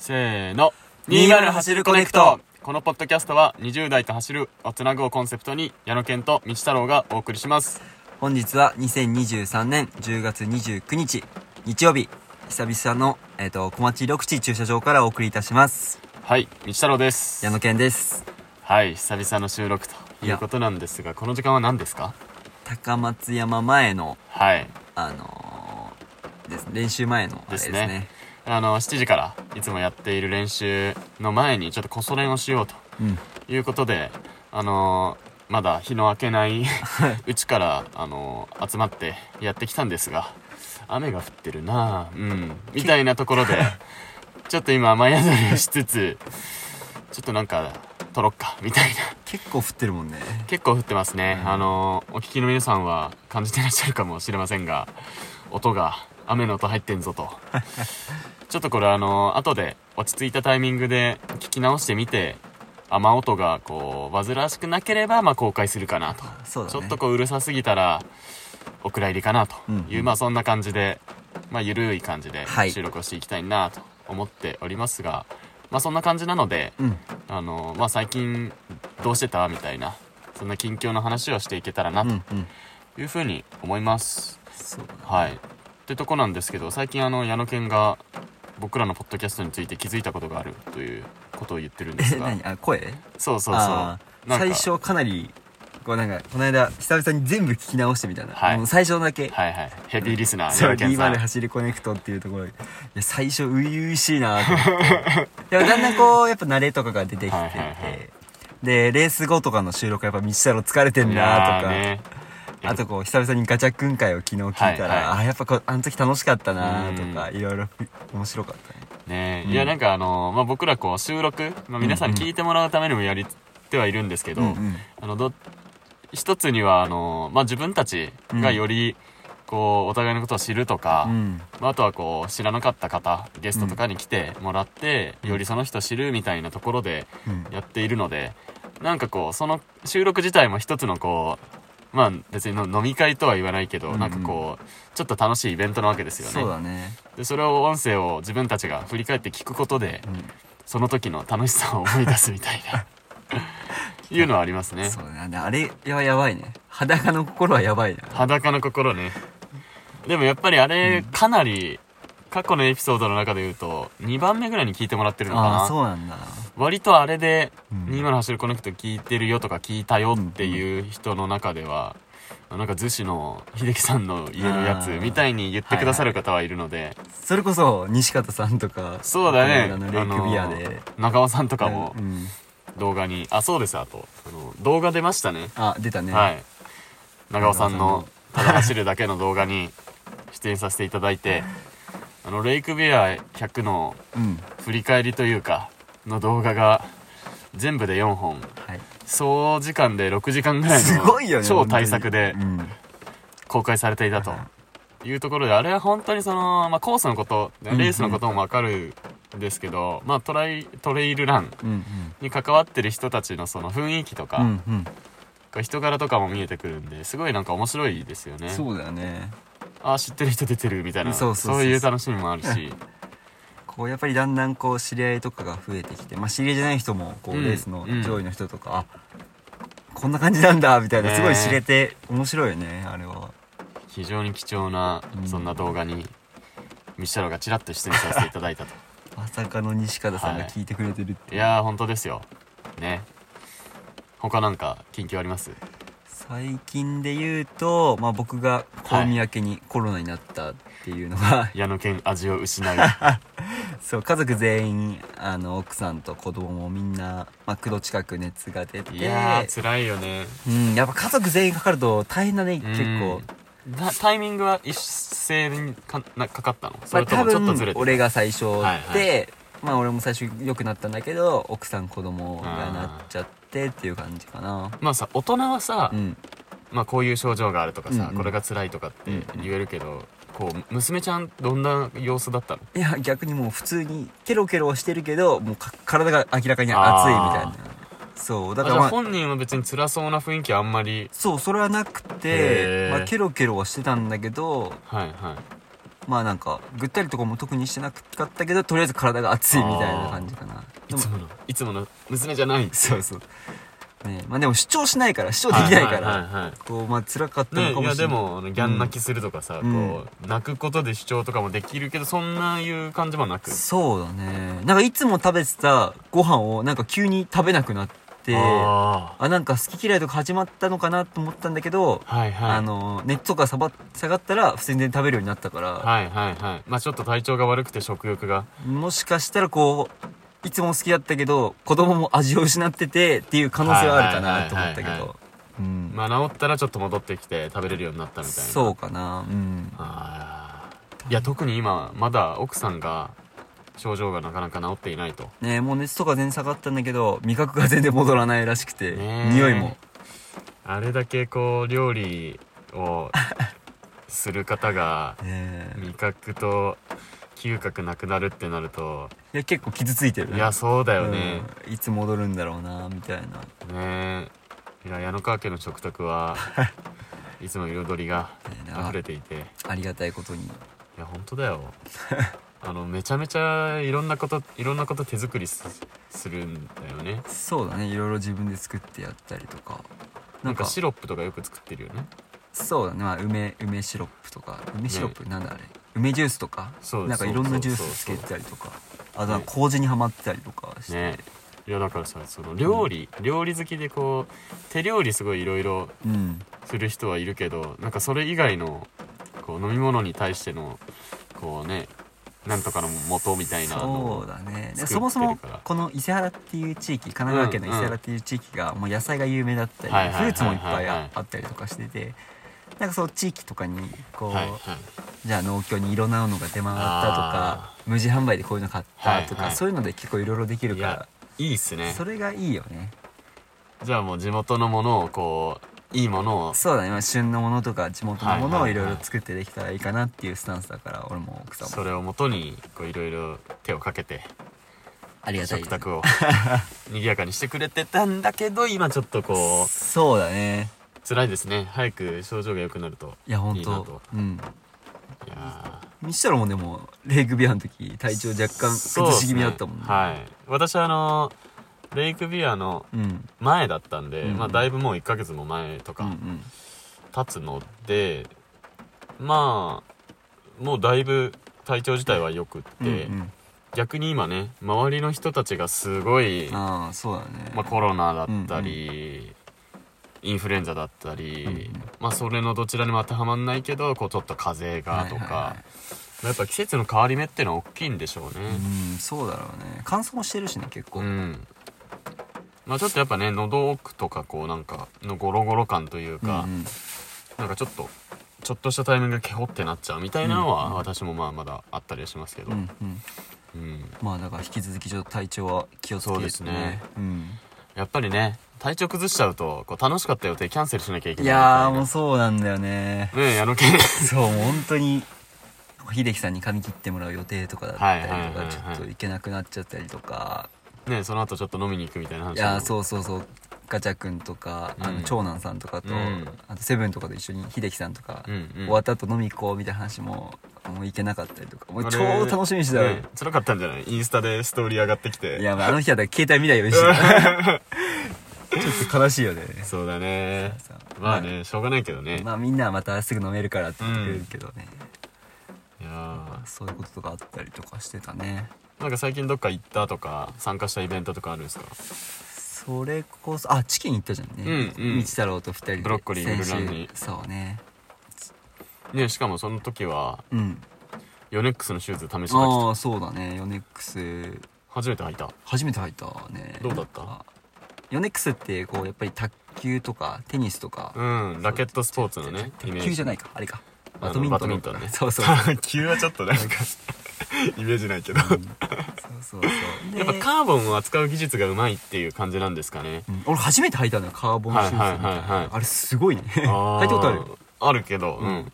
せーの。20走るコネクト。このポッドキャストは20代と走るをつなぐをコンセプトに矢野健と道太郎がお送りします。本日は2023年10月29日日曜日。久々の、えっと小町緑地駐車場からお送りいたします。はい道太郎です。矢野健です。はい久々の収録ということなんですがこの時間は何ですか？高松山前のはい。あのーです。練習前のあれですねあの7時からいつもやっている練習の前にちょっとこそ練をしようとうん。いうことであのーまだ日の明けないうちから、あのー集まってやってきたんですが雨が降ってるなあ。うん。みたいなところでちょっと今雨宿りをしつつちょっとなんか撮ろっかみたいな。結構降ってるもんね。結構降ってますね、うんあのーお聞きの皆さんは感じてらっしゃるかもしれませんが音が雨の音入ってんぞと。ちょっとこれあのー後で落ち着いたタイミングで聞き直してみて雨音がこう煩わしくなければまあ公開するかなと、そうだね。ちょっとこううるさすぎたらお蔵入りかなと。いう、うんまあそんな感じでまあゆるい感じではい。収録をしていきたいなと思っておりますが、まあそんな感じなので、うん。あのまあ最近どうしてたみたいなそんな近況の話をしていけたらなとうんうん。いうふうに思います、そうだね。はいってとこなんですけど最近あの矢野健が僕らのポッドキャストについて気づいたことがあるということを言ってるんですえが。何？あ声？そうそうそう。最初かなりこうなんかこの間久々に全部聞き直してみたいな、はい。最初だけ、はいはい。ヘビーリスナーそう矢野健さん。D 走りコネクトっていうところ。でいや最初初々しいなと思って。でもだんだんこうやっぱ慣れとかが出てきてて、はいはいはいでレース後とかの収録やっぱ道太郎疲れてんなとか、ねあとこう久々にガチャくん会を昨日聞いたら、はいはい。あやっぱこうあの時楽しかったなとかういろいろ面白かったね。うん。ねいやなんかあの、まあ、僕らこう収録、まあ、皆さんに聞いてもらうためにもやりてはいるんですけど、うんうん。あのど一つにはあの、まあ、自分たちがよりこうお互いのことを知るとか、うん。まあ、あとはこう知らなかった方ゲストとかに来てもらって、よりその人を知るみたいなところでうん。やっているのでなんかこうその収録自体も一つのこうまあ別にの飲み会とは言わないけど、うんうん。なんかこうちょっと楽しいイベントなわけですよね。そうだね、でそれを音声を自分たちが振り返って聞くことでうん。その時の楽しさを思い出すみたいな。いうのはありますね。そうあれはやばいね。裸の心はやばいな。裸の心ね。でもやっぱりあれかなり過去のエピソードの中で言うと2番目ぐらいに聞いてもらってるのかああなそうなんだ割とあれでうん「今の走るコネクト聞いてるよ」とか聞いたよっていう人の中ではなんか逗子の秀樹さんの家のやつみたいに言ってくださる方はいるので。それこそ西方さんとかそうだね。あのレイクビアで、中尾さんとかもうん。動画にあそうですあと。あの動画出ましたね。あ出たね、はい。長尾さんのただ走るだけの動画に出演させていただいて あのレイクビア100のうん。振り返りというかの動画が全部で4本。はい。総時間で6時間ぐらいの超大作でうん。公開されていたと。いうところであれは本当にその、まあ、コースのことレースのことも分かるんですけど、まあ、トライトレイルランうんに関わってる人たちのその雰囲気とか、人柄とかも見えてくるんですごいなんか面白いですよね。そうだよね。あ知ってる人出てるみたいなそういう楽しみもあるし こうやっぱりだんだんこう知り合いとかが増えてきてまあ知り合いじゃない人もこううんレースのうん。上位の人とか、あこんな感じなんだみたいなねすごい知れて面白いよねあれは。非常に貴重なうん。そんな動画にミシャロがちらっと出演させていただいたと。まさかの西方さんが聞いてくれてるって。い。う、いやー本当ですよ。ね。他なんか近況あります？最近で言うと、まあ、僕が香味明けにコロナになったっていうのが、矢野犬味を失う。そう家族全員あの奥さんと子供もみんな、まあ、9度近く熱が出て。いやー辛いよね。うん、やっぱ家族全員かかると大変だね結構。タイミングは一斉にかなかかったの？それともちょっとずれてた分俺が最初で、はいまあ俺も最初良くなったんだけど奥さん子供がなっちゃってっていう感じかな。まあさ大人はさ、うん。まあ、こういう症状があるとかさ、うんうん。これが辛いとかってうん言えるけど、こう娘ちゃんどんな様子だったの？いや逆にもう普通にケロケロはしてるけどもうか体が明らかに熱いみたいな。そうだからまあ本人は別に辛そうな雰囲気あんまり？そうそれはなくてまあ、ケロケロはしてたんだけどはいはいまあなんかぐったりとかも特にしてなかったけどとりあえず体が熱いみたいな感じかな。いつものいつもの娘じゃないそうそう。ねまあでも主張しないから主張できないから、はいはいはいはい。こうまあ辛かったのね、いやかもしれない、でもあのギャン泣きするとかさ、うん。こう泣くことで主張とかもできるけどそんないう感じもなく。そうだね。なんかいつも食べてたご飯をなんか急に食べなくなってああなんか好き嫌いとか始まったのかなと思ったんだけど、あはいはい。あの熱とか下が下がったら普通に食べるようになったから、はいはいはい。まあちょっと体調が悪くて食欲が。もしかしたらこういつも好きだったけど子供も味を失っててっていう可能性はあるかなと思ったけど。うん。まあ治ったらちょっと戻ってきて食べれるようになったみたいな。そうかな。うん。あー。いや特に今まだ奥さんが症状がなかなか治っていないと。ねもう熱とか全然下がったんだけど味覚が全然戻らないらしくて、匂いも。あれだけこう料理をする方がね味覚と嗅覚なくなるってなるといや結構傷ついてるいやそうだよね、うん。いつ戻るんだろうなみたいな。ねえ。いや矢野川家の食卓は いつも彩りが溢れていて。いありがたいことに。や本当だよ あのめちゃめちゃいろんなこといろんなこと手作りすするんだよね。そうだね。いろいろ自分で作ってやったりとか。なんかシロップとかよく作ってるよね。そうだね、まあ、梅梅シロップとか。梅シロップ、なんだあれ。梅ジュースとか？そうなんかいろんなジュースつけてたりとか。あとは麹にはまってたりとかして、ね。いやだからさその料理、料理好きでこう手料理すごいいろいろうん。する人はいるけどなんかそれ以外のこう飲み物に対してのこうねなんとかの元みたいなのそうだね。そもそもこの伊勢原っていう地域神奈川県の伊勢原っていう地域がもう野菜が有名だったり、フルーツもいっぱいああったりとかしててなんかそう地域とかにこう、はいはいじゃあ農協にいろんなのが出回ったとか無人販売でこういうの買ったとか、はいはい。そういうので結構いろいろできるかいやいいっすね。らそれがいいよね。じゃあもう地元のものをこういいものを。そうだね、まあ、旬のものとか地元のものをはいろいろ作ってできたらいいかなっていうスタンスだから俺も奥さんもそれをもとにこういろいろ手をかけてありがたい食卓を 賑やかにしてくれてたんだけど今ちょっとこうそうだね。辛いですね。早く症状が良くなるといや本当。うん。いやにしたらもうでもレイクビアの時体調若干ー崩し気味だったもんね。はい。私あのレイクビアのうん。前だったんで、うんまあだいぶもう1ヶ月も前とかうんうん。経つので、まあもうだいぶ体調自体は良くって、うんうん。逆に今ね周りの人たちがすごい、ああそうだね。まあ、コロナだったり、インフルエンザだったり、うんうん。まあそれのどちらにも当てはまんないけどこうちょっと風邪がとか、はいはいはい。やっぱ季節の変わり目ってのは大きいんでしょうね。うんそうだろうね。乾燥もしてるしね結構。うん、まあちょっとやっぱね喉奥とかこうなんかのゴロゴロ感というか、うんうん。なんかちょっとちょっとしたタイミングでケホってなっちゃうみたいなのは、私もまあまだあったりはしますけど、うんうん。うん。まあだから引き続きちょっと体調は気をつけてそうですね。うん。やっぱりね体調崩しちゃうとこう楽しかった予定キャンセルしなきゃいけいないやーもうみそうなんだよね。ねえ矢野家そうもう本当に秀樹さんに髪切ってもらう予定とかだったりとはいはいちょっと行けなくなっちゃったりとかねその後ちょっと飲みに行くみたいな話いやそうそうそう。ガチャ君とか、あうん。の長男さんとかと、うん。あとセブンとかと一緒に秀樹さんとか、うんうん。終わった後飲み行こうみたいな話ももう行けなかったりとか。もう超楽しみにしてたのね辛かったんじゃない？インスタでストーリー上がってきて。いやまああの日は携帯見ないようにしてた。ちょっと悲しいよね。そうだね。まあねしょうがないけどね、まあみんなはまたすぐ飲めるからって言ってくれるけどね、いやー。そういうこととかあったりとかしてたねなんか最近どっか行ったとか参加したイベントとかあるんですか？それこそあチキン行ったじゃんね。うんうん。道太郎と二人で。ブロッコリーグルランに。そうね。ねしかもその時はうん。ヨネックスのシューズ試してきた。ああそうだね。ヨネックス。初めて履いた。初めて入ったね。どうだった？あヨネックスってこうやっぱり卓球とかテニスとか、うんラケットスポーツのね卓球じゃないかあれか。あのバドミントンバドミントンね そうそう。卓球はちょっとなんか イメージないけど。そうそうそう。やっぱでカーボンを扱う技術がうまいっていう感じなんですかね。うん。俺初めて履いたのよカーボンシューズみたいな、はいはいはいはい。あれすごいね。履いたことある？あるけどうん。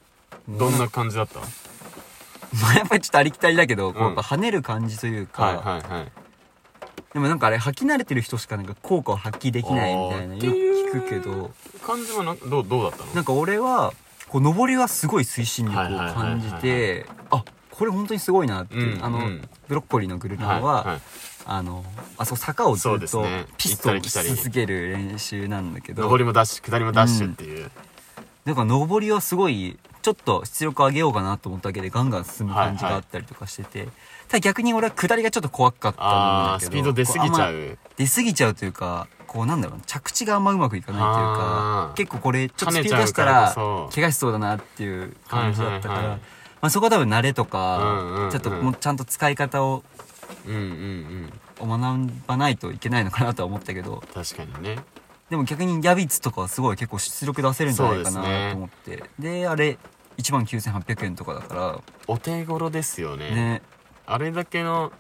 どんな感じだった？まあやっぱりちょっとありきたりだけど、こううんやっぱ跳ねる感じというか、はいはいはい。でもなんかあれ履き慣れてる人しかなんか効果を発揮できないみたいなよく聞くけど。感じはなどうどうだったの？なんか俺はこう上りはすごい推進力を感じてあこれ本当にすごいなって、う。んあの、うん。ブロッコリーのグルナーは、いはい。あのあそこ坂をずっとピストンし続ける練習なんだけど。上りもダッシュ下りもダッシュっていう、なんか上りはすごいちょっと出力上げようかなと思っただけでガンガン進む感じがあったりとかしてて、ただ逆に俺は下りがちょっと怖かったんあだけど。あスピード出過ぎちゃこう。出過ぎちゃうというかこうなんだろうな着地があんまうまくいかないというか結構これちょっとスピード出したら怪我しそうだなっていう感じだったから、はいはいはいまあ、そこは多分慣れとかちょっともうちゃんと使い方をうんうんうん。学ばないといけないのかなとは思ったけど。確かにね。でも逆にヤビツとかはすごい結構出力出せるんじゃないかなと思って。で,、あれ1万9800円とかだかお手頃ですよね。らね。あれだけの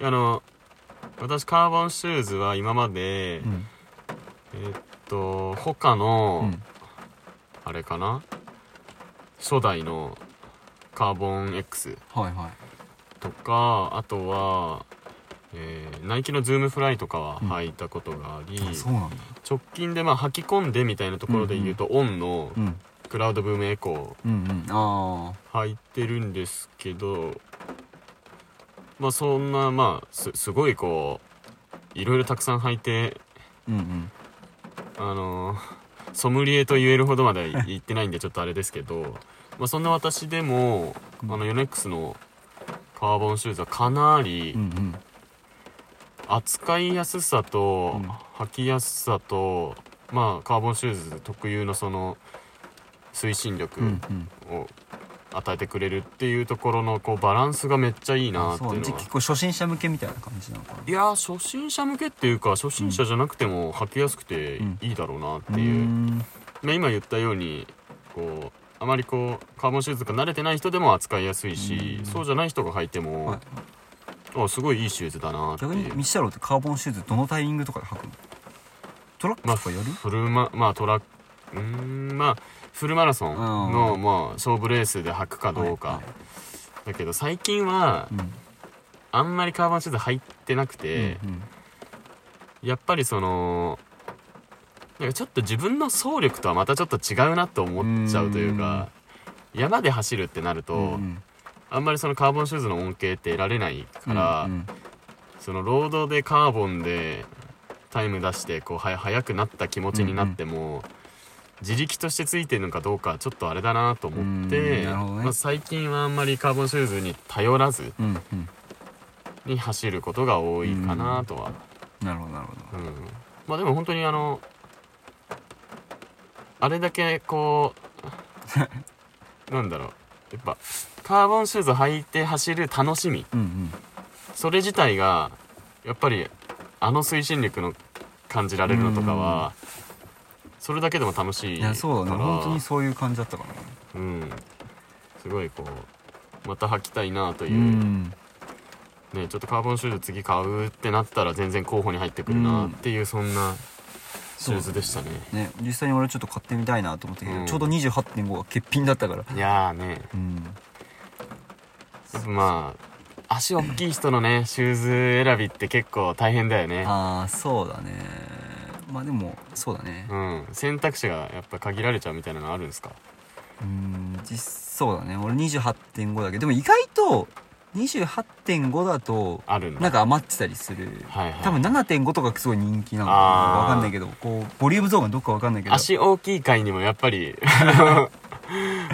あの私カーボンシューズは今まで、うん。えーっと他の、うん。あれかな？初代のカーボン X はいはい。とかあとは、えーナイキのズームフライとかは履いたことがあり、あそうなんだ。直近でまあ履き込んでみたいなところで言うと、オンのうん。クラウドブームエコーうんうん。ああー。履いてるんですけどまあそんなまあすすごいこういろいろたくさん履いてうんうん。あのソムリエと言えるほどまでは言ってないんでちょっとあれですけど、まあ、そんな私でも、うん。あのヨネックスのカーボンシューズはかなり扱いやすさとうん。履きやすさと、まあカーボンシューズ特有のその推進力を与えてくれるっていうところのこうバランスがめっちゃいいなあっていうのは結構初心者向けみたいな感じなのかな。いやー初心者向けっていうか初心者じゃなくても履きやすくてうんいいだろうなってういう、ーん。まあ、今言ったようにこうあまりこうカーボンシューズが慣れてない人でも扱いやすいし、うん。そうじゃない人が履いても、はいあすごいいいシューズだなって逆に道太郎ってカーボンシューズどのタイミングとかで履くの？トラックまあとかやる、フルマまあトラックうーんまあフルマラソンの、うん。まあ、勝負レースで履くかどうか、はいはい。だけど最近はうんあんまりカーボンシューズ履いてなくて、うんやっぱりそのなんかちょっと自分の走力とはまたちょっと違うなと思っちゃうというか山で走るってなると、うんうん。あんまりそのカーボンシューズの恩恵って得られないから、うんうん。そのロードでカーボンでタイム出してこうは速くなった気持ちになっても、自力としてついてるのかどうかちょっとあれだなと思って、ね。まあ、最近はあんまりカーボンシューズに頼らずうんうん。に走ることが多いかなとは、なるほどなるほど。うん。まあでも本当にあのあれだけこう なんだろう。やっぱカーボンシューズ履いて走る楽しみ。うんうん。それ自体がやっぱりあの推進力の感じられるのとかはそれだけでも楽しいいやそうだね本当にそういう感じだったかな。うん。すごいこうまた履きたいなという。う、ん。ね、ちょっとカーボンシューズ次買うってなったら全然候補に入ってくるなっていうそんなシューズでしたね。ね実際に俺ちょっと買ってみたいなと思ったけど、うん。ちょうど28.5が欠品だったから。いやーね。うん。やっぱまあ足大きい人のねシューズ選びって結構大変だよね。ああそうだねまあでもそうだね。うん。選択肢がやっぱ限られちゃうみたいなのあるんですか？うん実そうだね。俺28.5だけどでも意外と28.5だとなんか余ってたりする。はいはい。多分7.5とかすごい人気なのかなあー。わかんないけどこうボリュームゾーンがどっかわかんないけど。足大きい回にもやっぱり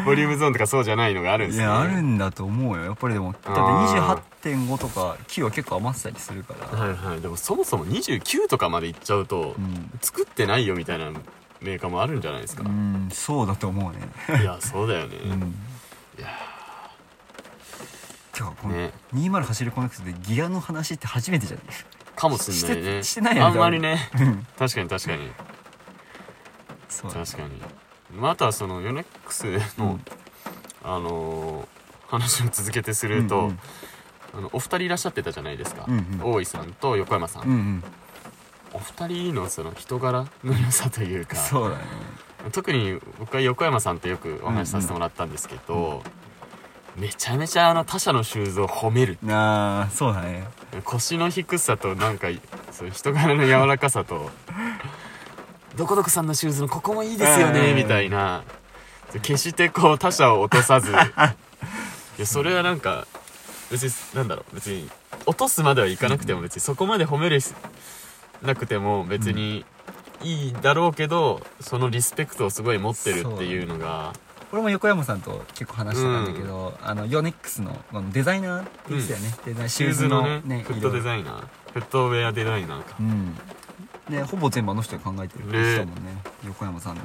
ボリュームゾーンとかそうじゃないのがあるんですね。いやあるんだと思うよ。やっぱりでも多分あ28.5とか9は結構余ってたりするから。はいはい。でもそもそも29とかまでいっちゃうと、うん。作ってないよみたいなメーカーもあるんじゃないですか、うんそうだと思うね。いやそうだよね、うん。いやてかこのね。20走りコネクトでギアの話って初めてじゃない？かもしんないね。してしてないよね。あんまりね。うん。確かに確かに。そうだ確かに、まあ、あとはそのヨネックスの、うん。あのー話を続けてすると、うんうん。あのお二人いらっしゃってたじゃないですか、うんうん。大井さんと横山さん、うんうん。お二人のその人柄の良さというかそうだね。特に僕は横山さんとよくお話しさせてもらったんですけど、めちゃめちゃあの他社のシューズを褒めるああそうだね。腰の低さとなんかそういう人柄の柔らかさとどこどこさんのシューズのここもいいですよね。うんみたいな。決してこう他者を落とさず。いやそれはなんか別になんだろう。別に落とすまではいかなくても別にそこまで褒めるしなくても別にいいだろうけどそのリスペクトをすごい持ってるっていうのが。俺も横山さんと結構話してたんだけど、あのヨネックスのデザイナーって言ってたよね、デザインシューズのねフットデザイナー。フットウェアデザイナーか。うんでほぼ全部あの人が考えてるって言ってたもんね。横山さんで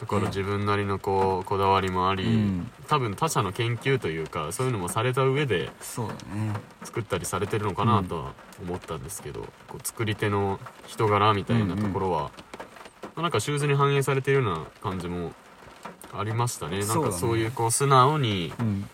だから自分なりのこうこだわりもあり、うん。多分他者の研究というかそういうのもされた上でそうだね。作ったりされてるのかなとは思ったんですけど、こう作り手の人柄みたいなところは、まあなんかシューズに反映されてるような感じもありましたね。なんかそういうこう素直にうん。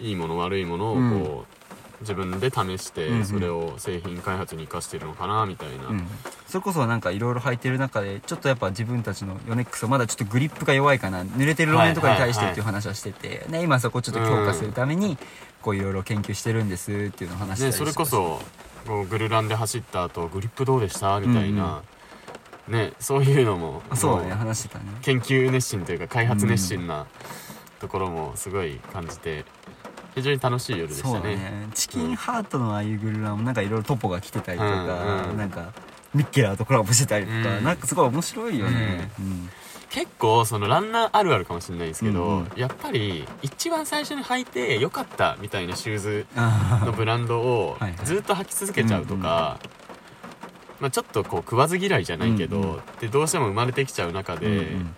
いいもの悪いものをこう、自分で試して、うんうん。それを製品開発に生かしてるのかなみたいな、うん。それこそなんかいろいろ履いてる中でちょっとやっぱ自分たちのヨネックスはまだちょっとグリップが弱いかな濡れてる路面とかに対してっていう話はしてて、ね、今そこちょっと強化するためにこういろいろ研究してるんですっていうのを話してそれこそこうグルランで走った後グリップどうでした？みたいな、ね、そういうのもそうだね話してたね。研究熱心というか開発熱心なところもすごい感じて非常に楽しい夜でしたね。ね。チキンハートのああいうグルランもなんかいろいろトポが来てたりとか、うんうんなんかミッケラーとコラボしてたりとか、うんなんかすごい面白いよね、うん。結構そのランナーあるあるかもしれないですけど、うんうん。やっぱり一番最初に履いてよかったみたいなシューズあのブランドをずっと履き続けちゃうとか、まあ、ちょっとこう食わず嫌いじゃないけど、うんうん。でどうしても生まれてきちゃう中ーで、うん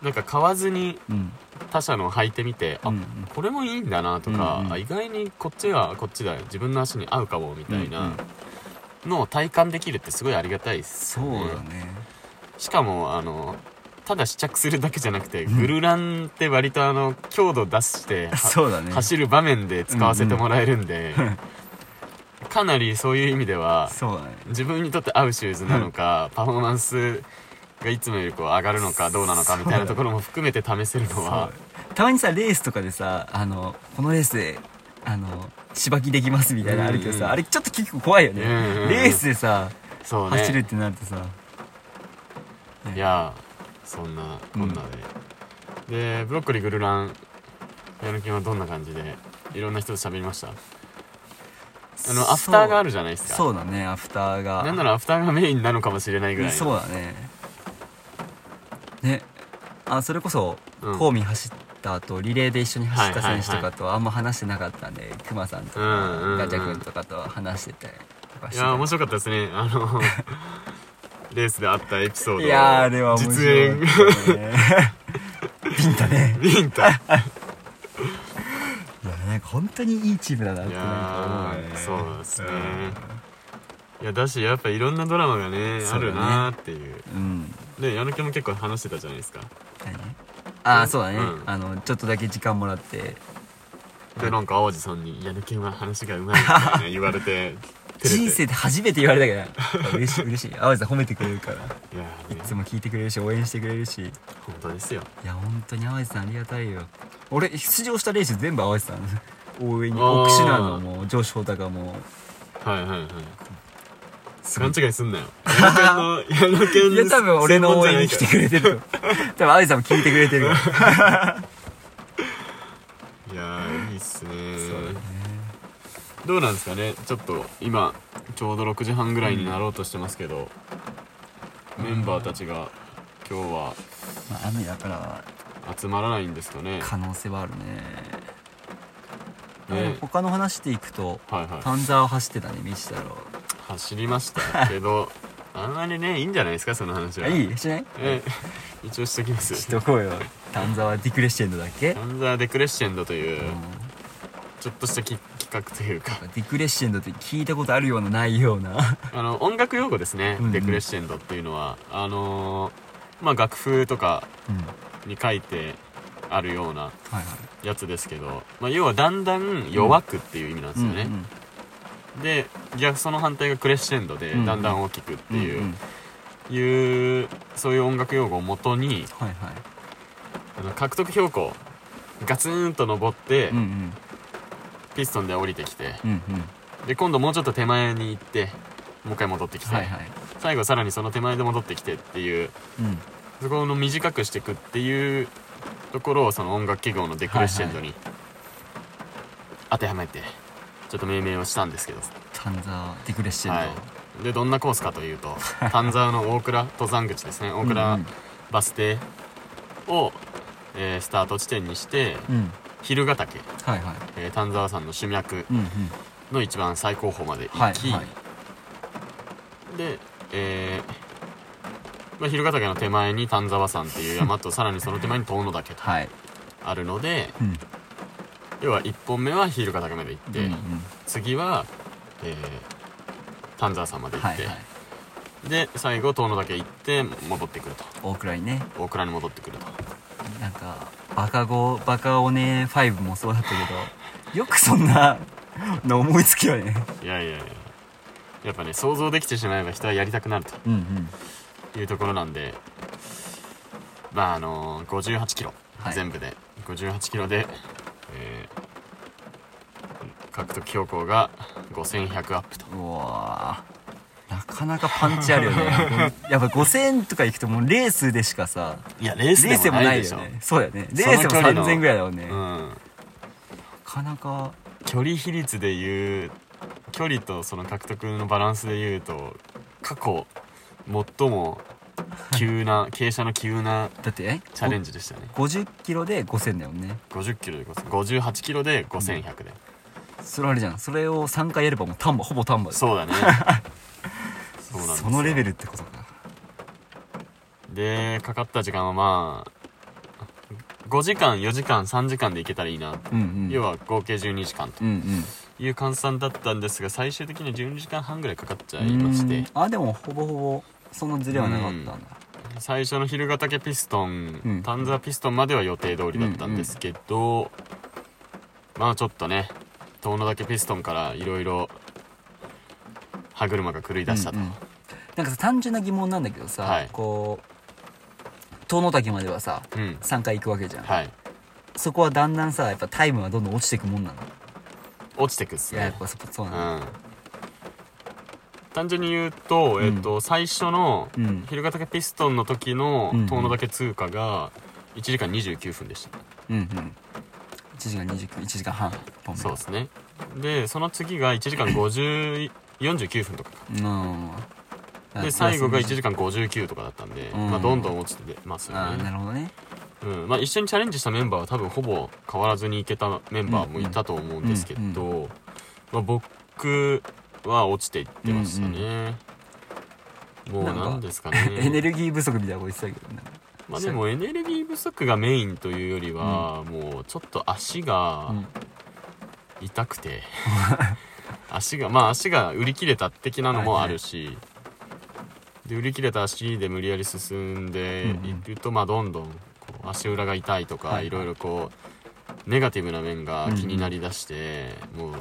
なんか買わずにうんうん他社の履いてみて、うんうん。あこれもいいんだなとか、うんうん。あ意外にこっちはこっちだ自分の足に合うかもみたいうんうなん。のを体感できるってすごいありがたいですそうよねだね。しかもあのただ試着するだけじゃなくて、うんグルランって割とあの強度出して ね。走る場面で使わせてもらえるんで、うん。かなりそういう意味ではね。自分にとって合うシューズなのか、パフォーマンスがいつもよりこう上がるのかどうなのかみたいなところも含めて試せるのは。たまにさレースとかでさあのこのレースであの芝木できますみたいなのあるけどさ、うん。うんあれちょっと結構怖いよね、うんうんうん。レースでさね。走るってなるとさ。いやそんなこんなで、でブロッコリーグルランやる気はどんな感じでいろんな人と喋りました？あのアフターがあるじゃないですか。そうだねアフターが。なんならアフターがメインなのかもしれないぐらいの。そうだねね。あそれこそうん。コーミ走った後リレーで一緒に走った選手とかとはあんま話してなかったんでクマさんとか、うんうんうん。ガチャ君とかと話しててとかしていや面白かったですね。あの レースであったエピソード。をいやーあれは面白い、実演。ね、ビンタね。ビンタ。い いやなんか本当にいいチームだなってなんか思うよね。そうですね。いやだしやっぱいろんなドラマがねね。るなーっていう。うんで矢野家も結構話してたじゃないですか。何？ああそうだね、うん。あのちょっとだけ時間もらって。でなんか淡路さんに「矢野家は話がうまい」みたいな言われて人生で初めて言われたけど嬉しい嬉しい。淡路さん褒めてくれるから。いやーね。いつも聞いてくれるし応援してくれるし。い本当ですよ。や本当に淡路さんありがたいよ。俺出場したレース全部淡路さん。応援に奥志なのも上司太田も。はいはいはい。す勘違いすんなよ。矢野家の矢野家のいや多分俺の応援に来てくれてると。多分淡路さんも聞いてくれてるからいやーいいっすねそうだね。どうなんですかね？ちょっと今ちょうど6時半ぐらいになろうとしてますけど、メンバーたちが今日はまあ雨だから集まらないんですかね？可能性はあるね。ね。他の話でいくとはいはい。パンザーを走ってたね道太郎走りましたけど あんまりねいいんじゃないですかその話は。いい？しない？え一応しときます。しとこうよ。丹沢ディクレッシェンドだっけ、サンザーデクレッシェンドという、うん。ちょっとしたき企画というか。ディクレッシェンドって聞いたことあるようなないような。あの音楽用語ですね、うんうん。デクレッシェンドっていうのは。あのーまあ楽譜とかうん。に書いてあるようなはいはい。やつですけど、まあ、要はだんだん弱くっていう意味なんですよね、うんで逆その反対がクレッシェンドでだんだん大きくってうんいう,、うんうん。いうそういう音楽用語をもとにはいはい。あの獲得標高ガツンと登って、うんうん。ピストンで降りてきてうんうん。で今度もうちょっと手前に行ってもう一回戻ってきて、はいはい。最後さらにその手前で戻ってきてっていううん。そこの短くしていくっていうところをその音楽記号のデクレッシェンドに当てはめてちょっと命名をしたんですけど、丹沢ディクレッシェンド、はい、でどんなコースかというと 丹沢の大倉登山口ですね。大うん倉バス停を、えースタート地点にしてうん、うん昼ヶ岳、はいはい。えー丹沢山の主脈の一番最高峰まで行き、はいはい。で、えーまあ、昼ヶ岳の手前に丹沢山っていう山とさらにその手前に遠野岳とはい。あるのでうん要は1本目は昼ヶ岳まで行って、うんうん。次は、えー丹沢山まで行って、はいはい。で最後遠野岳行って戻ってくると。大倉にね。大倉に戻ってくると。なんかバカ語バカオネ5もそうだったけど よくそんなの思いつきよね。いやいやいや。やっぱね想像できてしまえば人はやりたくなるうんうん。というところなんでまああの5 8キロ、はい。全部で。5 8キロで、えー獲得標高が5100アップと。うわーなかなかパンチあるよね。やっぱ5000とか行くともうレースでしかさいやレースでもないよね。そうだよねレースでもその距離の。3000ぐらいだもんね、うなん。んかなか。距離比率でいう距離とその獲得のバランスでいうと過去最も急な傾斜の急なだってえ？チャレンジでしたね。50キロで5000だよね。50キロで5000 58キロで5100で、それあれじゃん。それを3回やればもう丹波ほぼ丹波そうだね。そうなんそのレベルってことか。でかかった時間はまあ5時間4時間3時間で行けたらいいな、うんうん。要は合計12時間と。うんうん。いう換算だったんですが最終的には12時間半ぐらいかかっちゃいまして。うん。あでもほぼほぼそんなズレはなかったんだ。最初の昼ヶ岳ピストン、うん。丹沢ピストンまでは予定通りだったんですけど、まあちょっとね遠野岳ピストンからいろいろ歯車が狂い出したと、うんうん。なんかさ単純な疑問なんだけどさ、はい。こう遠野岳まではさうん。3回行くわけじゃん、はい。そこはだんだんさやっぱタイムはどんどん落ちていくもんなの？落ちてくっすね。いややっぱそそうなの。うん単純に言うと、うん。えっと最初のうん。昼ヶ岳ピストンの時のうん遠野岳通過が1時間29分でした、うんうん。1時間29 1時間半1本目そうですね。でその次が1時間50 49分とか。かうん。で最後が1時間間59とかだったんで、うん。まあ、どんどん落ちてますよああなね、るほどね。うん。まあ、一緒にチャレンジしたメンバーは多分ほぼ変わらずにいけたメンバーもいたと思うんですけど、まあ、僕は落ちていってましたね、もうなんかなんですかね。エネルギー不足みたいなこと言ってたけど。ねまあでもエネルギー不足がメインというよりは、もうちょっと足がうん。痛くて、足がまあ足が売り切れた的なのもあるし、で売り切れた足で無理やり進んでいると、まあどんどん足裏が痛いとか、はいい。ろいろこうネガティブな面が気になりだして、もう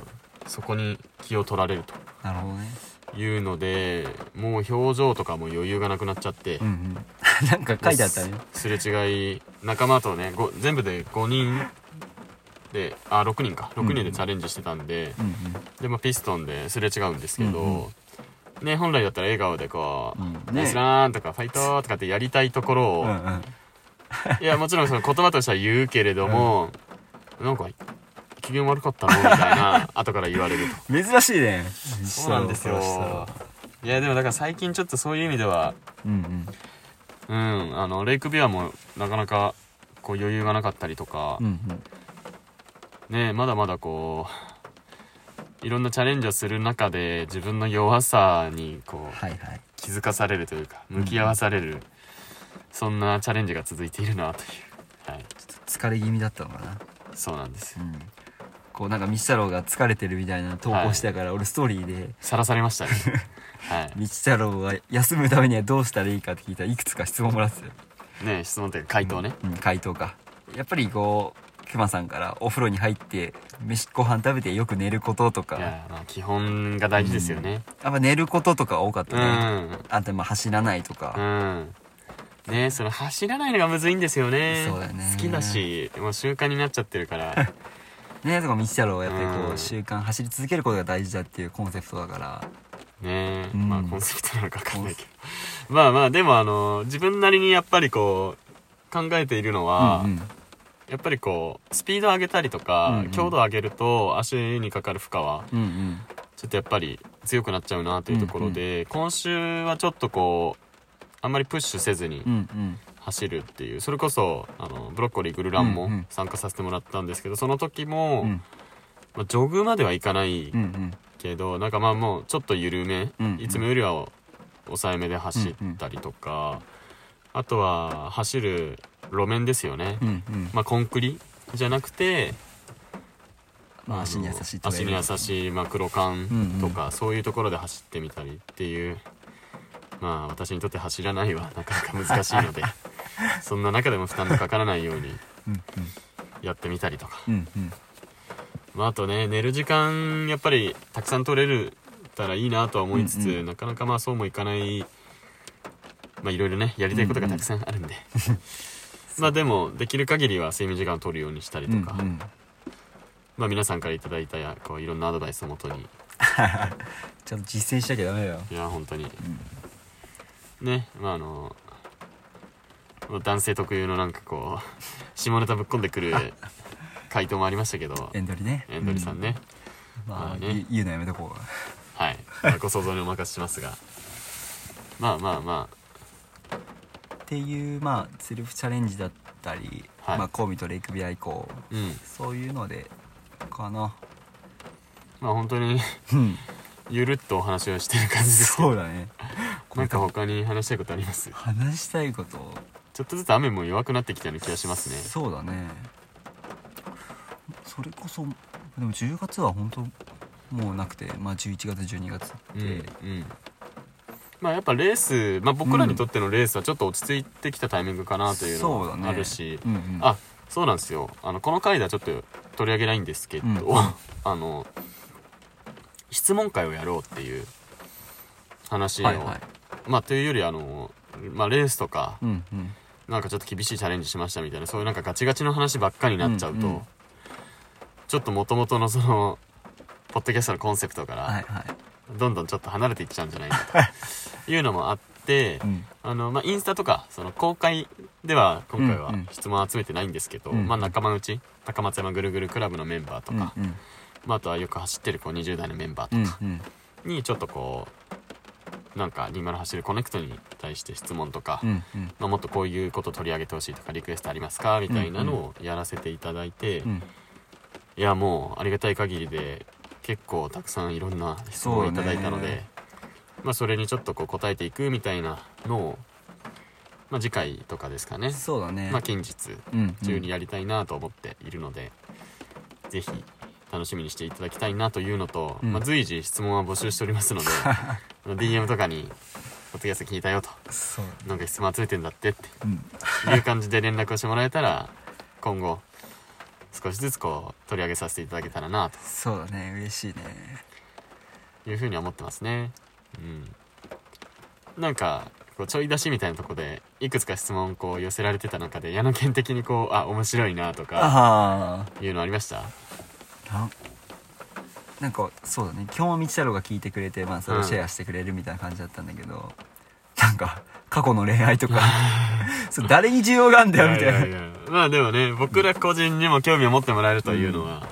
そこに気を取られるなるほどね。というのでもう表情とかも余裕がなくなっちゃって、うんうん。なんか書いてあったね。すれ違い仲間とねご全部で5人。であ6人か。6人でチャレンジしてたんで、うんうん。で、まあ、ピストンですれ違うんですけど、うんうね本来だったら笑顔でこう「うん。スラーン」とか「ファイト!」とかってやりたいところを、うんうん。いやもちろんその言葉としては言うけれども、なんか機嫌悪かったの？みたいな 後から言われると。珍しいね。そうなんですよ。いやでもだから最近ちょっとそういう意味ではうんうん。あのレイクビアもなかなかこう余裕がなかったりとかうんうん。うんねまだまだこういろんなチャレンジをする中で自分の弱さにこうはいはい。気づかされるというか向き合わされる、そんなチャレンジが続いているなという。はい。疲れ気味だったのかな。そうなんですよ。うんこうなんか道太郎が疲れてるみたいな投稿してたから、俺ストーリーで。さらされましたね。はい。道太郎が休むためにはどうしたらいいかって聞いたらいくつか質問もらってたよ。ね質問というか回答ね、うん、回答か。やっぱりこう熊さんからお風呂に入って飯ご飯食べてよく寝ることとか。いやまあ基本が大事ですよね。やっぱ寝ることとか多かったうね、ん。あとまあ走らないとうか、ん。ねその走らないのがむずいんですよね。そうだよね。好きだしもう習慣になっちゃってるから ねとか道太郎はやっぱりこう、うん。習慣走り続けることが大事だっていうコンセプトだから。ねえ、うん。まあコンセプトなのか分かんないけど。まあまあでもあの自分なりにやっぱりこう考えているのは、うんうん。やっぱりこうスピード上げたりとか、うんうん。強度上げると足にかかる負荷はうんうん。ちょっとやっぱり強くなっちゃうなというところで、今週はちょっとこうあんまりプッシュせずにうんうん走るっていう。それこそあのブロッコリーグルランもうんうん。参加させてもらったんですけどその時も、うん。まあ、ジョグまではいかないうんうん。けど、なんかまあもうちょっと緩め、うんうん。いつもよりは抑えめで走ったりとか、あとは走る路面ですよね、うんうん。まあコンクリじゃなくてのまあ足に優しい足に優しい、まあ、黒缶とか、そういうところで走ってみたりっていうまあ私にとって走らないはなかなか難しいので そんな中でも負担のかからないようにうんやってみたりとか、うんうん。まあ、あとね寝る時間やっぱりたくさん取れるたらいいなとは思いつつ、うんうん。なかなかまあそうもいかないまあいろいろねやりたいことがたくさんあるんで、まあでもできる限りは睡眠時間を取るようにしたりとか、うんうん。まあ皆さんからいただいたこういろんなアドバイスをもとに。ちゃんと実践しなきゃダメだよ。いや本当に、ねまああの男性特有のなんかこう下ネタぶっ込んでくる 回答もありましたけど。エンドリね。エンドリさんね、うん。まあまあね。言言うのやめとこう。はい、まあご想像にお任せしますが。まあまあまっていうまあセルフチャレンジだったり、はい。まあコウミとレイクビア以降あうん。そういうのでかな。まあ本当にうん。ゆるっとお話をしてる感じですけど。そうだね。なんか他に話したいことあります？話したいこと？ちょっとずつ雨も弱くなってきたような気がしますね。そうだね。それこそでも10月は本当もうなくてまあ11月12月うんって、うんまあやっぱレース、まあ、僕らにとってのレースはちょっと落ち着いてきたタイミングかなというのもあるし、うんうん。あそうなんですよ。あのこの回ではちょっと取り上げないんですけど、うん。あの質問会をやろうっていう話を、はいはい。まあというよりあの、まあ、レースとかうんうんなんかちょっと厳しいチャレンジしましたみたいなそういうなんかガチガチの話ばっかりになっちゃうと、うんうん。ちょっと元々のその ポッドキャストのコンセプトから、はいはい。どんどんちょっと離れていっちゃうんじゃないかというのもあって、うん。あの、まあ、インスタとか、その公開では今回はうんうん。質問を集めてないんですけど、うんまあ、仲間内、高松山ぐるぐるクラブのメンバーとか、うんうん。まあ、あとはよく走ってるこう20代のメンバーとかうんうん。にちょっとこう、なんか20走るコネクトに対して質問とか、うんうん。まあ、もっとこういうこと取り上げてほしいとかリクエストありますかみたいなのをやらせていただいて、うん。いやもうありがたい限りで結構たくさんいろんな質問をいただいたので、そまあ、それにちょっとこう答えていくみたいなのを、まあ、次回とかですかね、そうだね。まあ、近日うん。中にやりたいなと思っているので、ぜひ楽しみにしていただきたいなというのと、うん。まあ、随時質問は募集しておりますので DM とかに「ポッドキャスト聞いたよ」とそう「なんか質問集めてんだって」ってうん。いう感じで連絡をしてもらえたら今後少しずつこう取り上げさせていただけたらなそうだね嬉しいね。というふうには思ってますね。うん。なんかこうちょい出しみたいなとこでいくつか質問こう寄せられてた中で矢野県的にこうあ面白いなとかあいうのありました？あな。なんかそうだね。今日も道太郎が聞いてくれて、まあ、それをシェアしてくれるみたいな感じだったんだけど、なんか過去の恋愛とか そう誰に需要があるんだよみたいな。ややや。まあでもね僕ら個人にも興味を持ってもらえるというのは、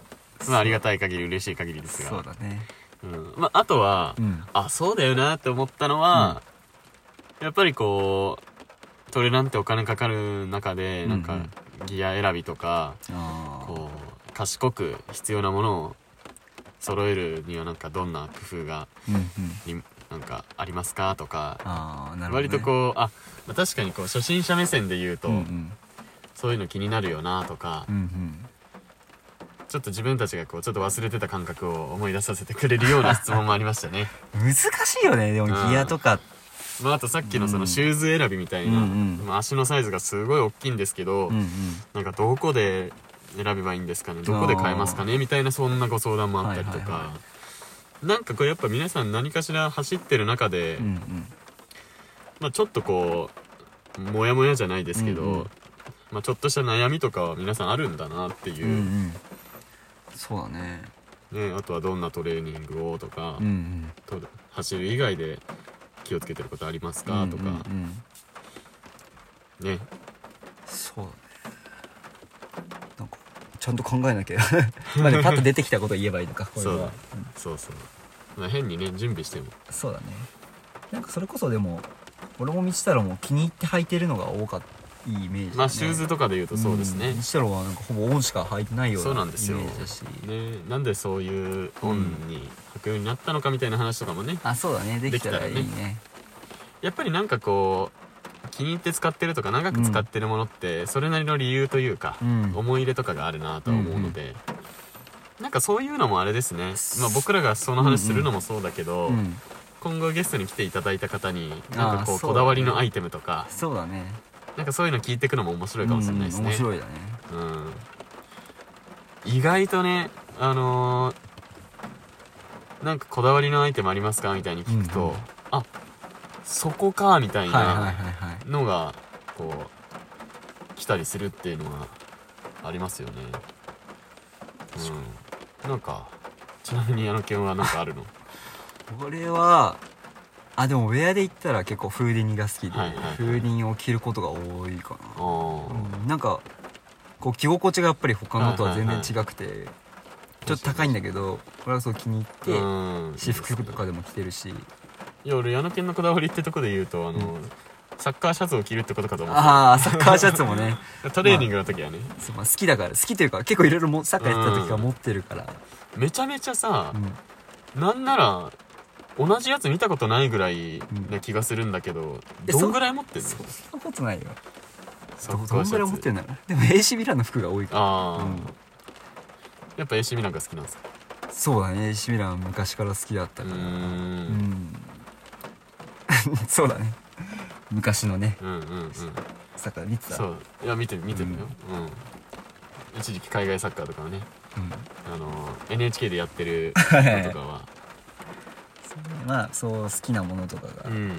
まあありがたい限り嬉しい限りですが。そうだね。うん。まあ、あとは、うん。あそうだよなって思ったのは、やっぱりこうトレランってお金かかる中でなんかうんギア選びとか、こう賢く必要なものを揃えるにはなんかどんな工夫がうんうん。になんかありますかとか、ね、割とこうあ、まあ確かにこう初心者目線で言うと、うんうん。そういうの気になるよなとか、うんうん。ちょっと自分たちがこうちょっと忘れてた感覚を思い出させてくれるような 質問もありましたね。難しいよねでもギアとか。まあ、あとさっきのそうん。のシューズ選びみたいな、うんうん。まあ足のサイズがすごい大きいんですけど、うんうん。なんかどこで選べばいいんですかね。どこで買えますかね。みたいなそんなご相談もあったりとか、はいはいはなんかこれやっぱ皆さん何かしら走ってる中で、うんうん。まあ、ちょっとこうモヤモヤじゃないですけど、うんうん。まあ、ちょっとした悩みとかは皆さんあるんだなっていう。う、んうん。そうだね。ね、あとはどんなトレーニングをとか、うんうん。と走る以外で気をつけてることありますか、とか。うんうんうん。ね。そう。だねちゃんと考えなきゃ。まあでも パッと出てきたこと言えばいいのかこれは。そうそうそう、まあ、変にね準備しても。そうだね。なんかそれこそでも俺も道太郎も気に入って履いてるのが多かったいいイメージだね、まあシューズとかで言うとそうですね。ん。道太郎はなんかほぼオンしか履いてないようなそうなんですよ。イメージだし。ね。なんでそういうオンに履くようになったのかみたいな話とかもね。あそうだね。できたらいいできね。やっぱりなんかこう気に入って使ってるとか長く使ってるものってそれなりの理由というか、うん。思い入れとかがあるなとは思うので、なんかそういうのもあれですね、まあ、僕らがその話するのもそうだけど、うん。今後ゲストに来ていただいた方になんかこうこだわりのアイテムとかそうだね。なんかそういうの聞いていくのも面白いかもしれないですね、うん面白いだね。うん。意外とねあのーなんかこだわりのアイテムありますか？みたいに聞くと、うんうん。あそこかみたいなはいのがこう来たりするっていうのはありますよね。うん。なんかちなみにあの件は何かあるの？俺はあでもウェアで言ったら結構フーディニが好きで、はいはいはい。フーディニを着ることが多いかあな、ー。うん、なんかこう着心地がやっぱり他のとは全然違くて、ちょっと高いんだけど俺はそう気に入って、うん。私服とかでも着てるしいや俺矢野犬のこだわりってとこで言うとあの、サッカーシャツを着るってことかと思って。ああサッカーシャツもね。トレーニングの時はね、そうまあ好きだから好きというか結構いろいろもサッカーやってた時から持ってるから、めちゃめちゃさう、ん。なんなら同じやつ見たことないぐらいな気がするんだけど、えどんぐらい持ってんの？そそんなことないよ。サどどんぐらい持ってんの？でも AC ミランの服が多いから。ああ、うん。やっぱ AC ミランが好きなんですか？そうだね。AC ミラン昔から好きだったから。うん。ん そうだね。昔のね。うんうんうん。サッカー見てた？そう。いや見てる見てるよ、うん。一時期海外サッカーとかをね。うん。あの NHK でやってるはいのとかは。まあそう好きなものとかがうん。ね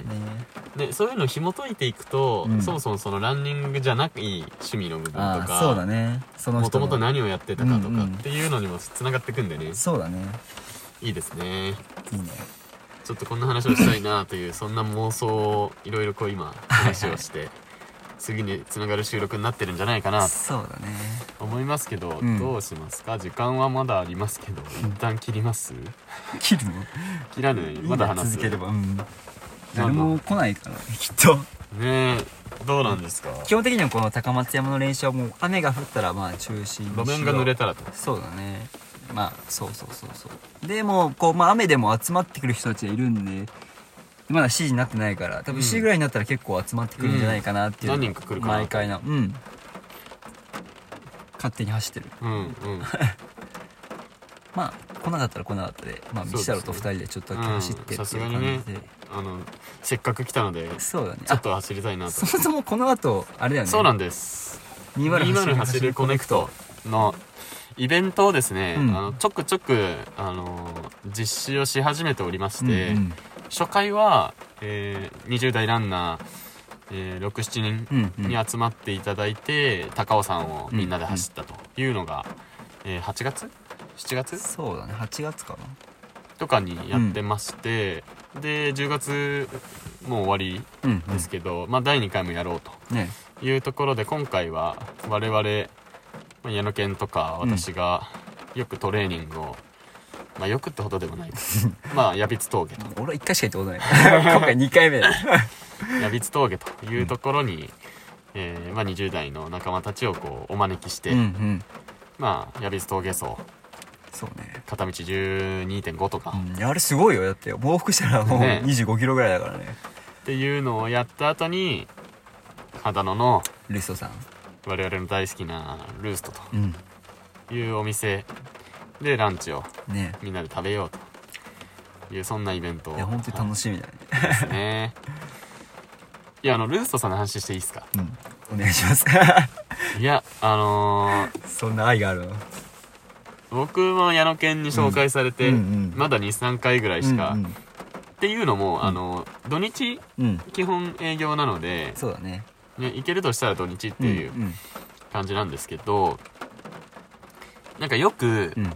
でそういうのを紐解いていくと、うん。そもそもそのランニングじゃなくいい趣味の部分とあかあそうだね。そのもと人のもと何をやってたかとうんうん。かっていうのにもつながってくんでね。そうだね。いいですね。いいねちょっとこんな話をしたいなというそんな妄想をいろいろこう今話をして次につながる収録になってるんじゃないかなとそうだね。思いますけど、うん。どうしますか？時間はまだありますけど一旦切ります？切るの？切らない？まだ話す？続ければ。うん。まあ誰も来ないからねきっと。ねえどうなんですか？基本的にはこの高松山の練習はもう雨が降ったらまあ中止にしよう。路面が濡れたらと。そうだねまあそうそうそうそう。でもこう、まあ、雨でも集まってくる人たちがいるんでまだ7時になってないから多分うん7時ぐらいになったら結構集まってくるんじゃないかなっていううん。何人か来るかな毎回なうん。勝手に走ってる。うんうん。まあ来なかったら来なかったでまあ道太郎と2人でちょっとだけ走ってっていう感じにで、ねあのせっかく来たのでそうだね。ちょっと走りたいなあと。そもそもこの後あれだよね。そうなんです。20 20走るコネクトのイベントをですね、うん。あのちょくちょく、あの実施をし始めておりまして、うん初回は、えー20代ランナー、えー67人うんうん。に集まっていただいて、高尾山をみんなで走ったというのが、えー8月？7月？そうだね。8月かな。とかにやってまして、で10月もう終わりうんですけど、まあ、第2回もやろうとね。いうところで今回は我々まあ矢野犬とか私がよくトレーニングを、まあよくってほどでもないですまあ矢櫃峠と。俺は1回しか行ったことない。今回2回目だ。矢櫃峠というところに、えーまあ、20代の仲間たちをこうお招きして、うんうん。まあ矢櫃峠走そうね。片道12.5とか、っうん、いやあれすごいよ。だって往復したらもうね。2 5キロぐらいだからね。ていうのをやった後に秦野のルストさん我々の大好きなルーストうん。というお店でランチをね。みんなで食べようというそんなイベントをいや本当に楽しみだね。ですね。いやあのルーストさんの話していいですか？うん。お願いします。いやあのーそんな愛があるの？僕も矢野犬に紹介されて、うん。うんまだ23回ぐらいしか、うんっていうのも、あの土日うん、うん、基本営業なので、そうだねね、行けるとしたら土日っていううん感じなんですけど、なんかよく、うん。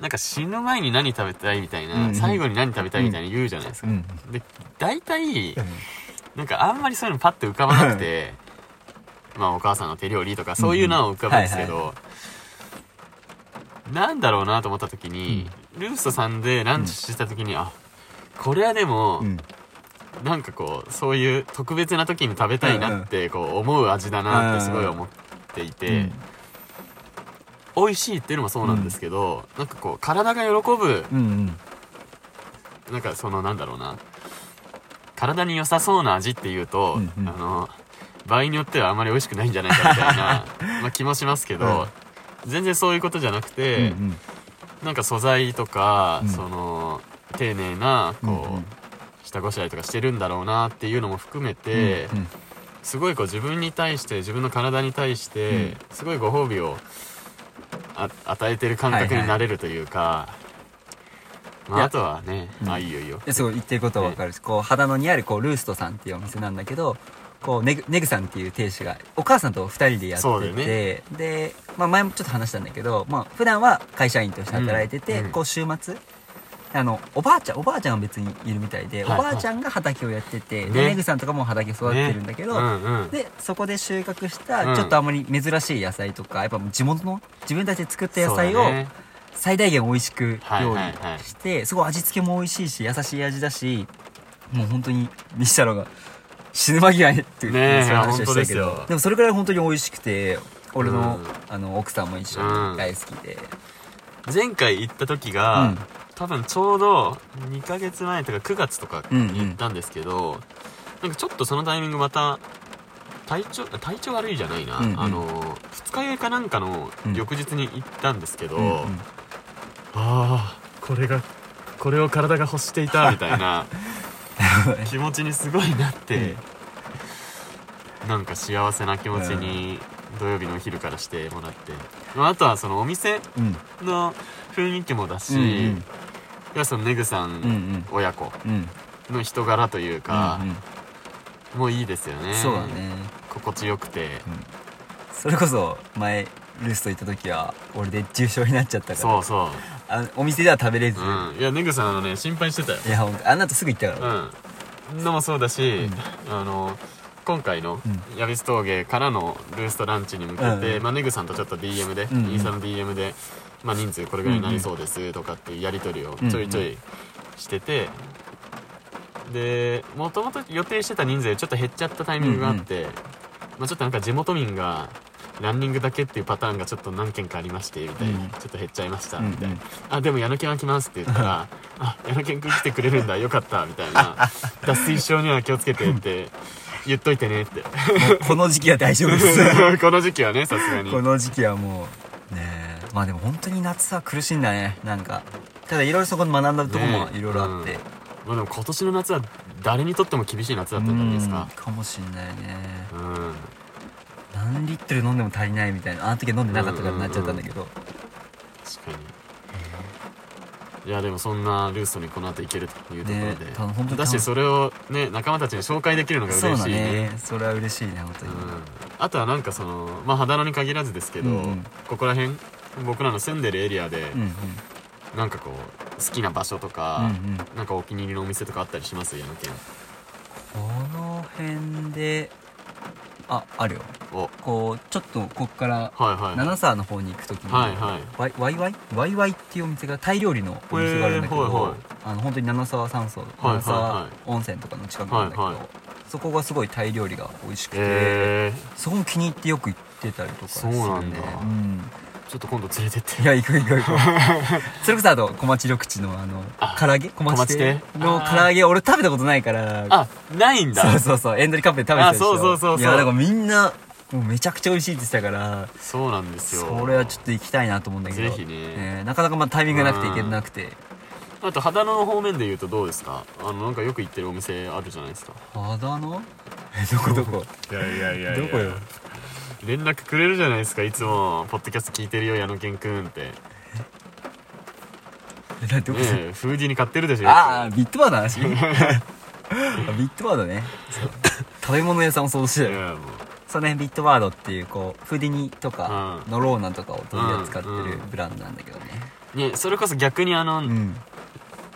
なんか死ぬ前に何食べたいみたいな、最後に何食べたいみたいに言うじゃないですか、うん。で大体なんかあんまりそういうのパッと浮かばなくてまあお母さんの手料理とかそういうのは浮かぶんですけど、なんだろうなと思った時に、ルーストさんでランチした時に、あこれはでも、うんなんかこうそういう特別な時に食べたいなってこう思う味だなってすごい思っていて、うん。美味しいっていうのもそうなんですけど、なんかこう体が喜ぶうんうん。なんかそのなんだろうな。体に良さそうな味っていうと、うんうん。あの場合によってはあまり美味しくないんじゃないかみたいな まあ気もしますけど、全然そういうことじゃなくて、うんうん。なんか素材とか、うん。その丁寧なこう、うんうん下ごしらえとかしてるんだろうなっていうのも含めて、うんすごいこう自分に対して自分の体に対して、うん。すごいご褒美をあ与えてる感覚になれるというか、まあ、いやあとはね、うん。あいいよいいよ。えすごい言ってることは分かるし、こう秦野にあるこうルーストさんっていうお店なんだけどこうネグネグさんっていう亭主がお母さんと2人でやってて、ね。で、まあ、前もちょっと話したんだけど、まあ普段は会社員として働いてて、うん。うん。こう週末あのおばあちゃんおばあちゃんは別にいるみたいで、はい。おばあちゃんが畑をやってて、ね。でネグさんとかも畑育ってるんだけど、うんうん。でそこで収穫しうん。たちょっとあまり珍しい野菜とかやっぱ地元の自分たちで作った野菜を最大限美味しく料理してすごい味付けも美味しいし優しい味だしもう本当にミシャロが死ぬ間際にっていう、ねえそういう話をしたけどよ。でもそれくらい本当に美味しくて俺の,、うん。あの奥さんも一緒うん。に大好きで、前回行った時が、うん多分ちょうど2ヶ月前とか9月とかうんうん。に行ったんですけど、なんかちょっとそのタイミングまた体調体調悪いじゃないな、うんうん。あの二日酔いかなんかのうん翌日に行ったんですけど、うんうん。ああこれがこれを体が欲していたみたいな 気持ちにすごいなって、なんか幸せな気持ちに土曜日のお昼からしてもらって、まああとはそのお店うん。の雰囲気もだし、うんうん。いやそのネグさうんうん。ん親子うん。の人柄というかうん、うん。もういいですよね。そうだね。心地よくて。それこそ前ルスト行った時は俺で重症になっちゃったから。そうそう。あお店では食べれず、うん。いやネグさんあのね心配してたよ。いや本当あんなとすぐ行ったから、うん。のもそうだし、あの今回のうん。ヤビス峠からのルーストランチに向けて、うんうん。まあ、ネグさんとちょっと DM で、うんうん。インスタの DM で、まあ、人数これぐらいになりそうですとかっていうやり取りをちょいちょいしてて、でもともと予定してた人数ちょっと減っちゃったタイミングがあって、まあ、ちょっとなんか地元民がランニングだけっていうパターンがちょっと何件かありましてみたいな、うん。ちょっと減っちゃいましたみたいな、あでも矢野犬は来ますって言ったらあ矢野犬くん来てくれるんだよかったみたいな。脱水症には気をつけてって言っといてねって。この時期は大丈夫です。この時期はねさすがに。この時期はもうねえまあでも本当に夏は苦しいんだね。なんか。ただいろいろそこで学んだとこもねいろいろあって、まあでも今年の夏は誰にとっても厳しい夏だったんじゃないですか？うん。かもしんないね。うん。何リットル飲んでも足りないみたいな。あの時飲んでなかったからなっちゃったんだけど、確かに。いやでもそんなルーストにこの後行けるというところで、ねだしそれをね仲間たちに紹介できるのが嬉しいねね。それは嬉しいね本当に、うん、あとはなんかそのまあ秦野に限らずですけど、うんうん。ここら辺僕らの住んでるエリアで、うんうん。なんかこう好きな場所とうんか、うん。なんかお気に入りのお店とかあったりします？矢野県。この辺でああるよ。お。こうちょっとここから七沢の方に行く時に、はいはい。ワイワイワイ？ワイっていうお店がタイ料理のお店があるんだけど、へーはいはい。あの本当に七沢山荘。はいはい七沢温泉とかの近くなんだけど、はいはい。そこがすごいタイ料理が美味しくて、えそこも気に入ってよく行ってたりとかするね。そうなんだ。うん。ー、ちょっと今度連れてって。いや行く行く行く それこそあと小町緑地のあのあ唐揚げ？小町小町亭亭の唐揚げ。俺食べたことないから。あないんだ。そうそうそう。エンドリカップで食べてたでしょあそうそうそうそう。いやだからみんなもうめちゃくちゃ美味しいって言ってたからそうなんですよ。それはちょっと行きたいなと思うんだけど。ぜひね。えーなかなかまあタイミングがなくて行けなくて。あと秦野の方面で言うとどうですか？あのなんかよく行ってるお店あるじゃないですか。秦野？えどこどこ？いやいやいや。どこよ？連絡くれるじゃないですかいつも。ポッドキャスト聞いてるよ矢野健くんって。えなどこねえフーディーに買ってるでしょああビットバードの話？あビットバードね。そう食べ物屋さんもそうしてたよ。いやもう。そうねビットバードっていうこうフーディニとかうノローナとかを取り扱ってるブランドなんだけどね。ねそれこそ逆にあの、うん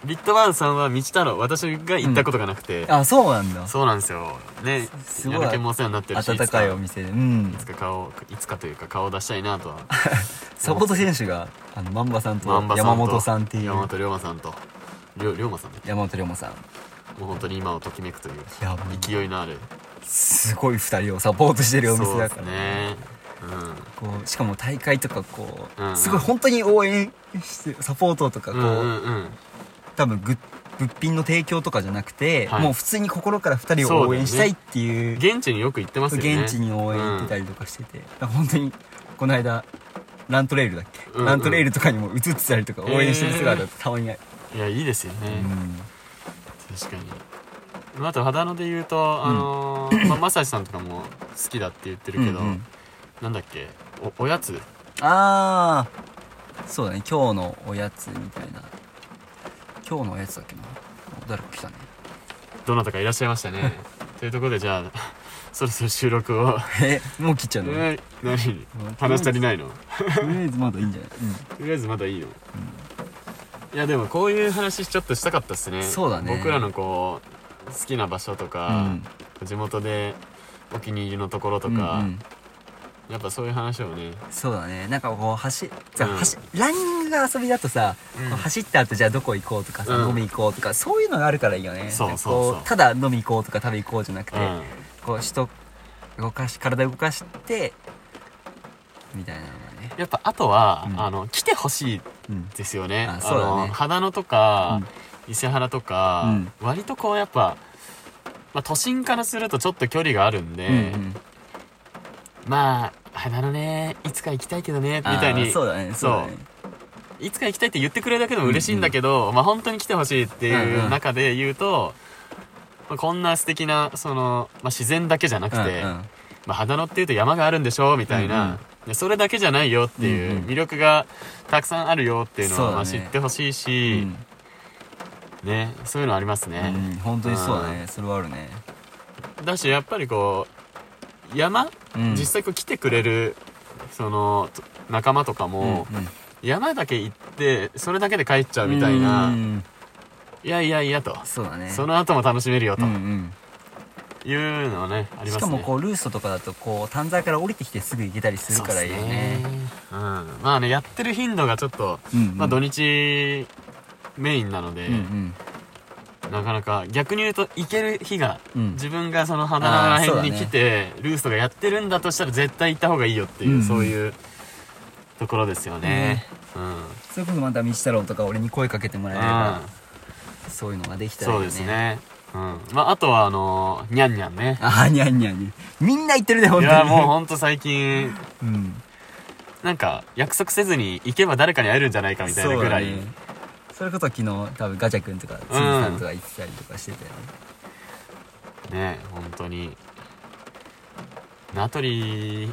ビットバードさんは道太郎私が行ったことがなくて、あそうなんだ。そうなんですよ。ねすごい。矢野家もお世話になってるし温かいお店で。うん。いつか顔いつかというか顔を出したいなとは。サポート選手があの万場さんと万場さんと山本さんっていう。山本龍馬さんと。龍龍馬さんね。山本龍馬さん。もう本当に今をときめくという勢いのある。すごい二人をサポートしてるお店そうですだからねこうしかも大会とかこう、うんうん。すごい本当に応援してサポートとかこう、うんうんうんうん多分ぐ物品の提供とかじゃなくて、はい。もう普通に心から二人を応援したいっていう現地によく行ってますよね。現地に応援行ってたりとかしてて、だから本当にこの間ラントレイルだっけ、うんうん。ラントレイルとかにも映ってたりとか応援してる姿がた。まにある、いやいいですよね、うん。確かに。まああと秦野で言うとあのーまあ正志さんとかも好きだって言ってるけど、うんうん。なんだっけ？おおやつ。ああそうだね。今日のおやつみたいな今日のおやつだっけな？誰か来たね。どなたかいらっしゃいましたね。というところでじゃあそろそろ収録を。えもう切っちゃうの、え何？話足りないの？とりあえずまだいいんじゃない、とりあえずまだいいの、いやでもこういう話ちょっとしたかったっすね。そうだね。僕らのこう好きな場所とか、地元でお気に入りのところとか、うんうんやっぱそういう話をね。そうだね。なんかこう走さ、うん。走ランニングが遊びだとさ、うん。走った後じゃあどこ行こうとかさ、うん。飲み行こうとかそういうのがあるからいいよね。そうそうただ飲み行こうとか食べ行こうじゃなくて、うん。こう人動かし体動かしてみたいなのがね。やっぱあとは、うん。あの来てほしいうんですよね。あそうだね。の秦野とか、伊勢原とか、うん。割とこうやっぱ、まあ、都心からするとちょっと距離があるんで、うんうんまあ秦野ねいつか行きたいけどねみたいに。そうだねそういつか行きたいって言ってくれるだけでも嬉しいんだけど、まあ本当に来てほしいってうんいううん中で言うと、まあ、こんな素敵なその、まあ、自然だけじゃなくて、うんうん。まあ、秦野っていうと山があるんでしょみたいな、うんうん。でそれだけじゃないよっていううんうん。魅力がたくさんあるよっていうのそうだね。はまあ知ってほしいし、ねそういうのありますうんね、うん本当にそうだね。それはあるね。だしやっぱりこう山、うん。実際こう来てくれるそのと仲間とかも、うんうん。山だけ行ってそれだけで帰っちゃうみたいな、うん。いやいやいやと、そうだね。その後も楽しめるよと。うんうん。いうのはね、ありますね。しかもこうルーストとかだとこう丹沢から降りてきてすぐ行けたりするからいいよね。そううん。まあねやってる頻度がちょっと、うんうん。まあ土日メインなので、うんうんなかなか逆に言うと行ける日が、うん。自分がその花ら辺に来て、ルーストがやってるんだとしたら絶対行った方がいいよっていう、うん。うんそういうところですよね、うん。それこそまた道太郎とか俺に声かけてもらえればそういうのができたらいいそうですね。うん。まああとはあのー、にゃんにゃんね。あーにゃんにゃんに。みんな言ってるね本当に。いやもうほんと最近。うん。なんか約束せずに行けば誰かに会えるんじゃないかみたいなぐらい、それこそ昨日多分ガチャ君とかつむさんとか言ってたりとかしてたよね。ね本当に。名取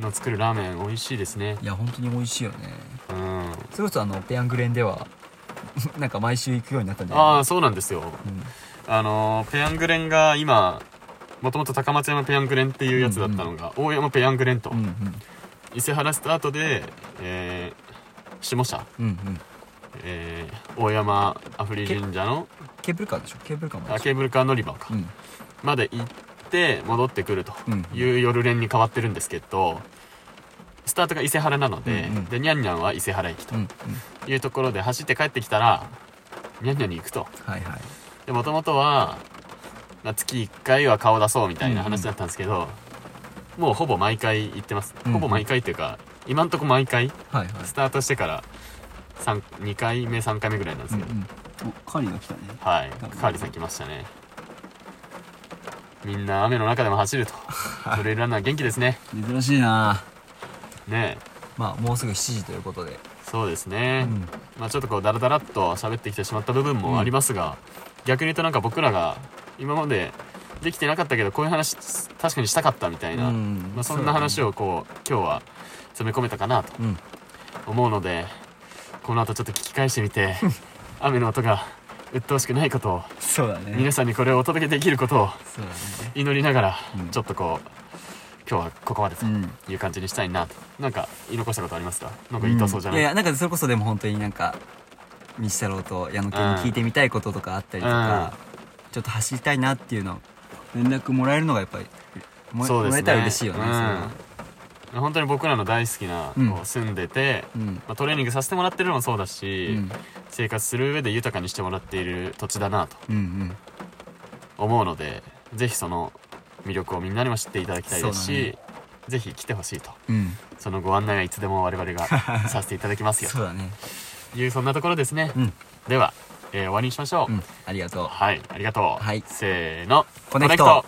の作るラーメン美味しいですね。いや本当に美味しいよね。うん。それこそあのペヤングレンでは なんか毎週行くようになったんだよね。ああそうなんですよ。うん。あのーペヤングレンが今もともと高松山ペヤングレンっていうやつだったのが、大山ペヤングレンと、うんうん。伊勢原スタートで、えー下社、うんうんえー大山阿夫利神社のケーブルカーでしょ？ケーブルカーあケーブルカー乗り場か、うん。まで行って戻ってくるとうん。いう夜練に変わってるんですけどスタートが伊勢原なので、うんうん。でニャンニャンは伊勢原駅とうんうん。いうところで走って帰ってきたらニャンニャンに行くと。はいはい。でもともとはまあ月1回は顔出そうみたいな話だったんですけど、もうほぼ毎回行ってます、うん。ほぼ毎回っていうか今んとこ毎回はいはい。スタートしてから3 2回目3回目ぐらいなんですけど、うんうん。おカーリーが来たね。はい。カーリーさん来ましたね。みんな雨の中でも走ると。トレイルランナー元気ですね。珍しいな。ねまあもうすぐ7時ということで。そうですね、うん。まあちょっとこうダラダラっと喋ってきてしまった部分もありますが、逆に言うとなんか僕らが今までできてなかったけどこういう話確かにしたかったみたいな、うん。まあ、そんな話をこう今日は詰め込めたかなとうん。思うのでこの後ちょっと聞き返してみて 雨の音が鬱陶しくないことをそうだね。皆さんにこれをお届けできることを祈りながらうん。ちょっとこう今日はここまでとうん。いう感じにしたいなと。なんか言い残したことありますか？なんか言いたそうじゃない、んいやなんかそれこそでも本当になんか道太郎と矢野家に聞いてみたいこととかあったりとか、ちょっと走りたいなっていうの連絡もらえるのがやっぱりも,、ね。もらえたら嬉しいよね、それは。うん、本当に僕らの大好きな、うん。こう住んでて、うん。まあ、トレーニングさせてもらってるのもそうだし、うん。生活する上で豊かにしてもらっている土地だなと思うのでぜひその魅力をみんなにも知っていただきたいですし、ぜひ来てほしいと。うん。そのご案内はいつでも我々が させていただきますよそうだね。というそんなところですね、うん。では、えー終わりにしましょう、うん。ありがとう。はいありがとう、はい。せーの。コネクト